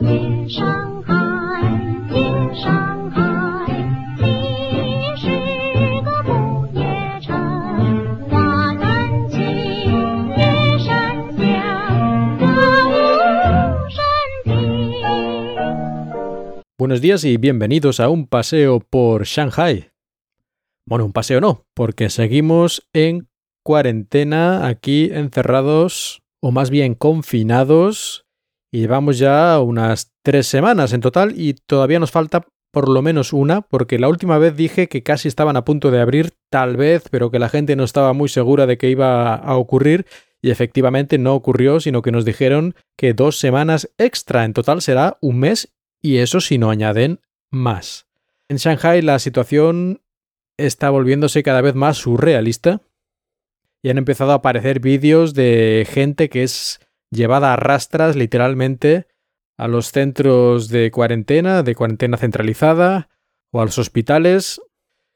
夜上海，夜上海，你是个不夜城。花丹青，夜山香，歌舞升平。 Buenos días y bienvenidos a un paseo por Shanghai. Bueno, un paseo no, porque seguimos en cuarentena aquí encerrados, o más bien confinados, y llevamos ya unas tres semanas en total y todavía nos falta por lo menos una, porque la última vez dije que casi estaban a punto de abrir, tal vez, pero que la gente no estaba muy segura de que iba a ocurrir, y efectivamente no ocurrió, sino que nos dijeron que dos semanas extra, en total será un mes y eso si no añaden más. En Shanghai la situación está volviéndose cada vez más surrealista y han empezado a aparecer vídeos de gente que es llevada a rastras literalmente a los centros de cuarentena, de cuarentena centralizada o a los hospitales,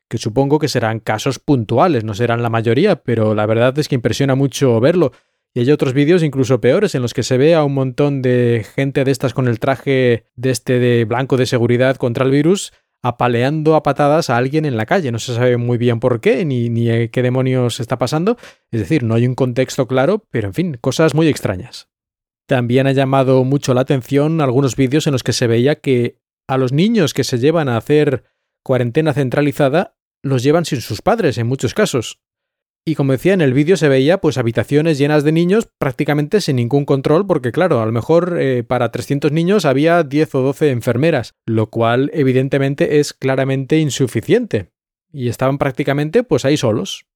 que supongo que serán casos puntuales, no serán la mayoría, pero la verdad es que impresiona mucho verlo. Y hay otros vídeos incluso peores en los que se ve a un montón de gente de estas con el traje de este de blanco de seguridad contra el virus apaleando a patadas a alguien en la calle. No se sabe muy bien por qué ni, ni qué demonios está pasando. Es decir, no hay un contexto claro, pero en fin, cosas muy extrañas. También ha llamado mucho la atención algunos vídeos en los que se veía que a los niños que se llevan a hacer cuarentena centralizada los llevan sin sus padres en muchos casos. Y como decía en el vídeo se veía pues habitaciones llenas de niños prácticamente sin ningún control porque claro, a lo mejor eh, para 300 niños había 10 o 12 enfermeras, lo cual evidentemente es claramente insuficiente. Y estaban prácticamente pues ahí solos.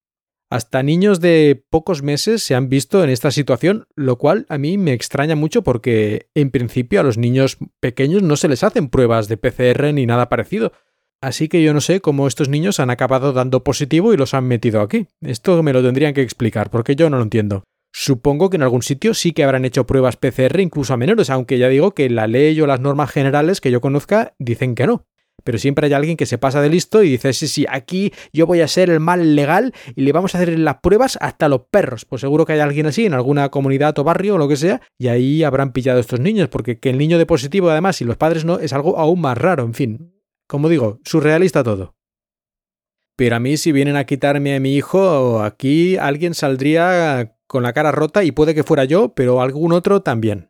Hasta niños de pocos meses se han visto en esta situación, lo cual a mí me extraña mucho porque en principio a los niños pequeños no se les hacen pruebas de PCR ni nada parecido. Así que yo no sé cómo estos niños han acabado dando positivo y los han metido aquí. Esto me lo tendrían que explicar, porque yo no lo entiendo. Supongo que en algún sitio sí que habrán hecho pruebas PCR incluso a menores, aunque ya digo que la ley o las normas generales que yo conozca dicen que no. Pero siempre hay alguien que se pasa de listo y dice, sí, sí, aquí yo voy a ser el mal legal y le vamos a hacer las pruebas hasta los perros. Pues seguro que hay alguien así en alguna comunidad o barrio o lo que sea, y ahí habrán pillado estos niños, porque que el niño de positivo además y los padres no es algo aún más raro, en fin. Como digo, surrealista todo. Pero a mí si vienen a quitarme a mi hijo, aquí alguien saldría con la cara rota y puede que fuera yo, pero algún otro también.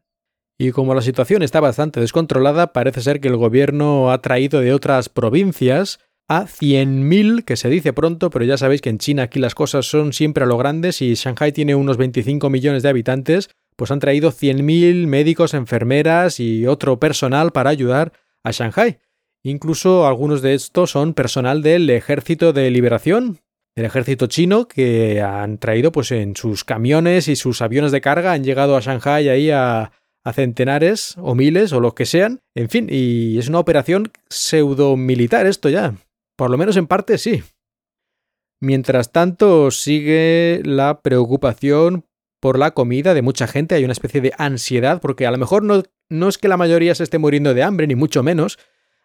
Y como la situación está bastante descontrolada, parece ser que el gobierno ha traído de otras provincias a 100.000, que se dice pronto, pero ya sabéis que en China aquí las cosas son siempre a lo grandes y Shanghai tiene unos 25 millones de habitantes, pues han traído 100.000 médicos, enfermeras y otro personal para ayudar a Shanghai. Incluso algunos de estos son personal del Ejército de Liberación, del ejército chino, que han traído pues en sus camiones y sus aviones de carga, han llegado a Shanghai ahí a, a centenares o miles o los que sean. En fin, y es una operación pseudo militar esto ya. Por lo menos en parte sí. Mientras tanto, sigue la preocupación por la comida de mucha gente. Hay una especie de ansiedad, porque a lo mejor no, no es que la mayoría se esté muriendo de hambre, ni mucho menos,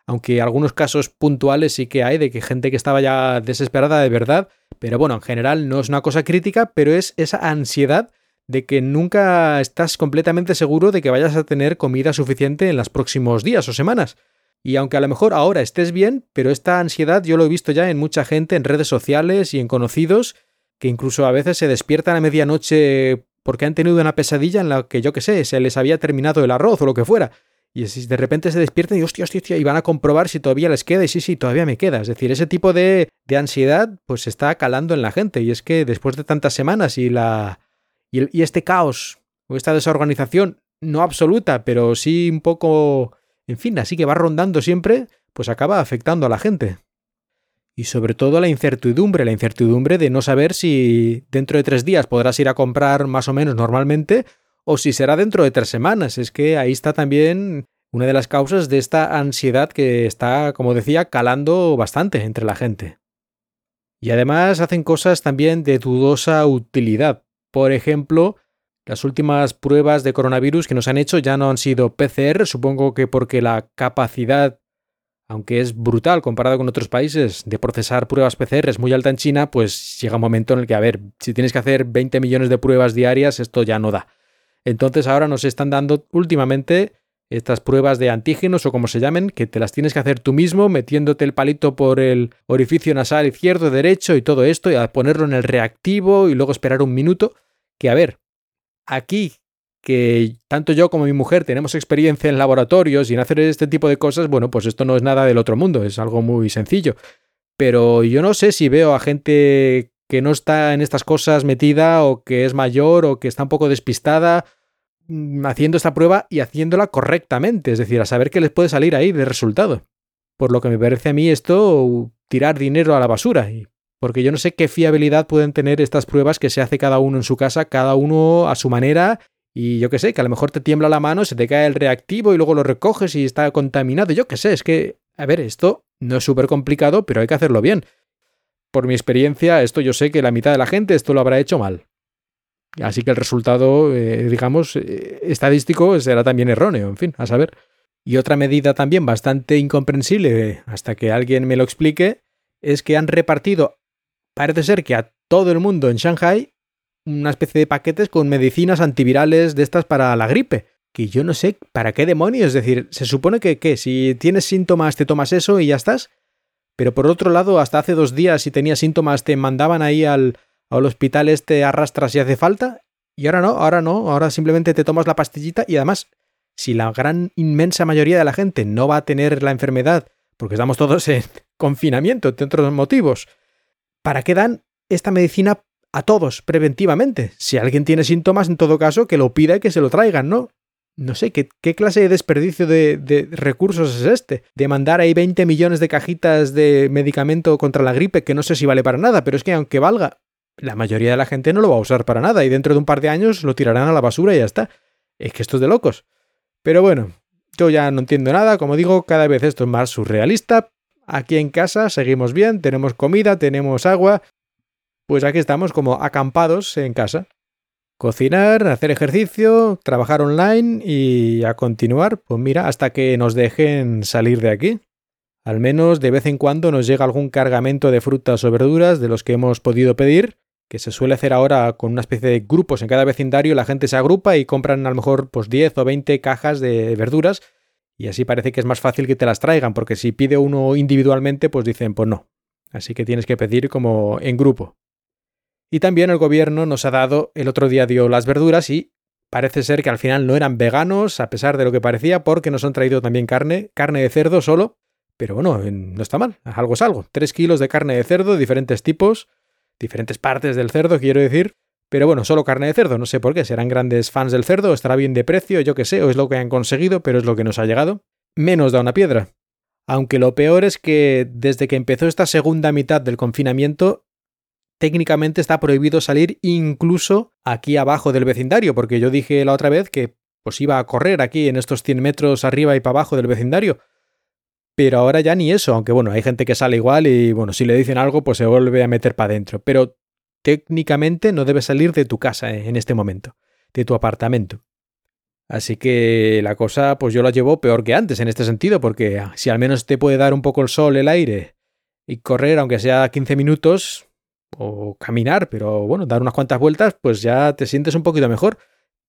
aunque algunos casos puntuales sí que hay de que gente que estaba ya desesperada de verdad, pero bueno, en general no es una cosa crítica, pero es esa ansiedad de que nunca estás completamente seguro de que vayas a tener comida suficiente en los próximos días o semanas. Y aunque a lo mejor ahora estés bien, pero esta ansiedad yo lo he visto ya en mucha gente en redes sociales y en conocidos, que incluso a veces se despiertan a medianoche porque han tenido una pesadilla en la que yo qué sé, se les había terminado el arroz o lo que fuera. Y de repente se despiertan y hostia, hostia, hostia, y van a comprobar si todavía les queda y sí, sí, todavía me queda. Es decir, ese tipo de, de ansiedad pues está calando en la gente. Y es que después de tantas semanas y la. Y, este caos o esta desorganización, no absoluta, pero sí un poco. En fin, así que va rondando siempre, pues acaba afectando a la gente. Y sobre todo la incertidumbre, la incertidumbre de no saber si dentro de tres días podrás ir a comprar más o menos normalmente o si será dentro de tres semanas. Es que ahí está también una de las causas de esta ansiedad que está, como decía, calando bastante entre la gente. Y además hacen cosas también de dudosa utilidad. Por ejemplo, las últimas pruebas de coronavirus que nos han hecho ya no han sido PCR, supongo que porque la capacidad, aunque es brutal comparado con otros países, de procesar pruebas PCR es muy alta en China, pues llega un momento en el que, a ver, si tienes que hacer 20 millones de pruebas diarias, esto ya no da. Entonces ahora nos están dando últimamente estas pruebas de antígenos o como se llamen, que te las tienes que hacer tú mismo metiéndote el palito por el orificio nasal izquierdo, derecho y todo esto, y a ponerlo en el reactivo y luego esperar un minuto. Que a ver, aquí que tanto yo como mi mujer tenemos experiencia en laboratorios y en hacer este tipo de cosas, bueno, pues esto no es nada del otro mundo, es algo muy sencillo. Pero yo no sé si veo a gente que no está en estas cosas metida o que es mayor o que está un poco despistada mm, haciendo esta prueba y haciéndola correctamente, es decir, a saber qué les puede salir ahí de resultado. Por lo que me parece a mí esto tirar dinero a la basura, porque yo no sé qué fiabilidad pueden tener estas pruebas que se hace cada uno en su casa, cada uno a su manera y yo qué sé, que a lo mejor te tiembla la mano, se te cae el reactivo y luego lo recoges y está contaminado. Yo qué sé, es que, a ver, esto no es súper complicado, pero hay que hacerlo bien. Por mi experiencia, esto yo sé que la mitad de la gente esto lo habrá hecho mal. Así que el resultado, eh, digamos, eh, estadístico será también erróneo, en fin, a saber. Y otra medida también bastante incomprensible, hasta que alguien me lo explique, es que han repartido, parece ser que a todo el mundo en Shanghai, una especie de paquetes con medicinas antivirales de estas para la gripe. Que yo no sé para qué demonios. Es decir, se supone que, ¿qué? Si tienes síntomas te tomas eso y ya estás. Pero por otro lado, hasta hace dos días si tenías síntomas te mandaban ahí al, al hospital este arrastras si hace falta. Y ahora no, ahora no, ahora simplemente te tomas la pastillita y además, si la gran inmensa mayoría de la gente no va a tener la enfermedad, porque estamos todos en confinamiento, entre otros motivos, ¿para qué dan esta medicina a todos preventivamente. Si alguien tiene síntomas, en todo caso, que lo pida y que se lo traigan, ¿no? No sé, ¿qué, clase de desperdicio de, de, recursos es este? De mandar ahí 20 millones de cajitas de medicamento contra la gripe, que no sé si vale para nada, pero es que aunque valga, la mayoría de la gente no lo va a usar para nada y dentro de un par de años lo tirarán a la basura y ya está. Es que esto es de locos. Pero bueno, yo ya no entiendo nada, como digo, cada vez esto es más surrealista. Aquí en casa seguimos bien, tenemos comida, tenemos agua, pues aquí estamos como acampados en casa. Cocinar, hacer ejercicio, trabajar online y a continuar, pues mira, hasta que nos dejen salir de aquí. Al menos de vez en cuando nos llega algún cargamento de frutas o verduras de los que hemos podido pedir, que se suele hacer ahora con una especie de grupos en cada vecindario, la gente se agrupa y compran a lo mejor pues 10 o 20 cajas de verduras y así parece que es más fácil que te las traigan, porque si pide uno individualmente, pues dicen, pues no. Así que tienes que pedir como en grupo. Y también el gobierno nos ha dado, el otro día dio las verduras y parece ser que al final no eran veganos, a pesar de lo que parecía, porque nos han traído también carne, carne de cerdo solo. Pero bueno, no está mal, algo es algo. Tres kilos de carne de cerdo, diferentes tipos, diferentes partes del cerdo, quiero decir. Pero bueno, solo carne de cerdo, no sé por qué, serán grandes fans del cerdo, estará bien de precio, yo qué sé, o es lo que han conseguido, pero es lo que nos ha llegado. Menos da una piedra. Aunque lo peor es que desde que empezó esta segunda mitad del confinamiento, técnicamente está prohibido salir incluso aquí abajo del vecindario, porque yo dije la otra vez que pues iba a correr aquí en estos 100 metros arriba y para abajo del vecindario. Pero ahora ya ni eso, aunque bueno, hay gente que sale igual y bueno, si le dicen algo pues se vuelve a meter para adentro. Pero técnicamente no debes salir de tu casa eh, en este momento, de tu apartamento. Así que la cosa pues yo la llevo peor que antes en este sentido, porque ah, si al menos te puede dar un poco el sol, el aire y correr, aunque sea 15 minutos, o caminar, pero bueno, dar unas cuantas vueltas, pues ya te sientes un poquito mejor.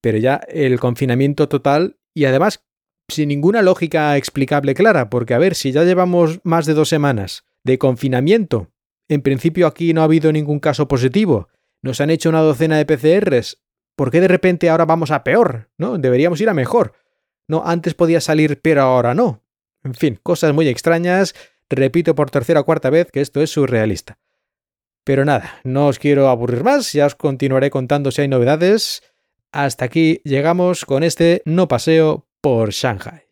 Pero ya el confinamiento total y además sin ninguna lógica explicable clara, porque a ver, si ya llevamos más de dos semanas de confinamiento, en principio aquí no ha habido ningún caso positivo, nos han hecho una docena de PCRs, ¿por qué de repente ahora vamos a peor? ¿No? Deberíamos ir a mejor. No, antes podía salir, pero ahora no. En fin, cosas muy extrañas. Repito por tercera o cuarta vez que esto es surrealista. Pero nada, no os quiero aburrir más, ya os continuaré contando si hay novedades. Hasta aquí llegamos con este no paseo por Shanghai.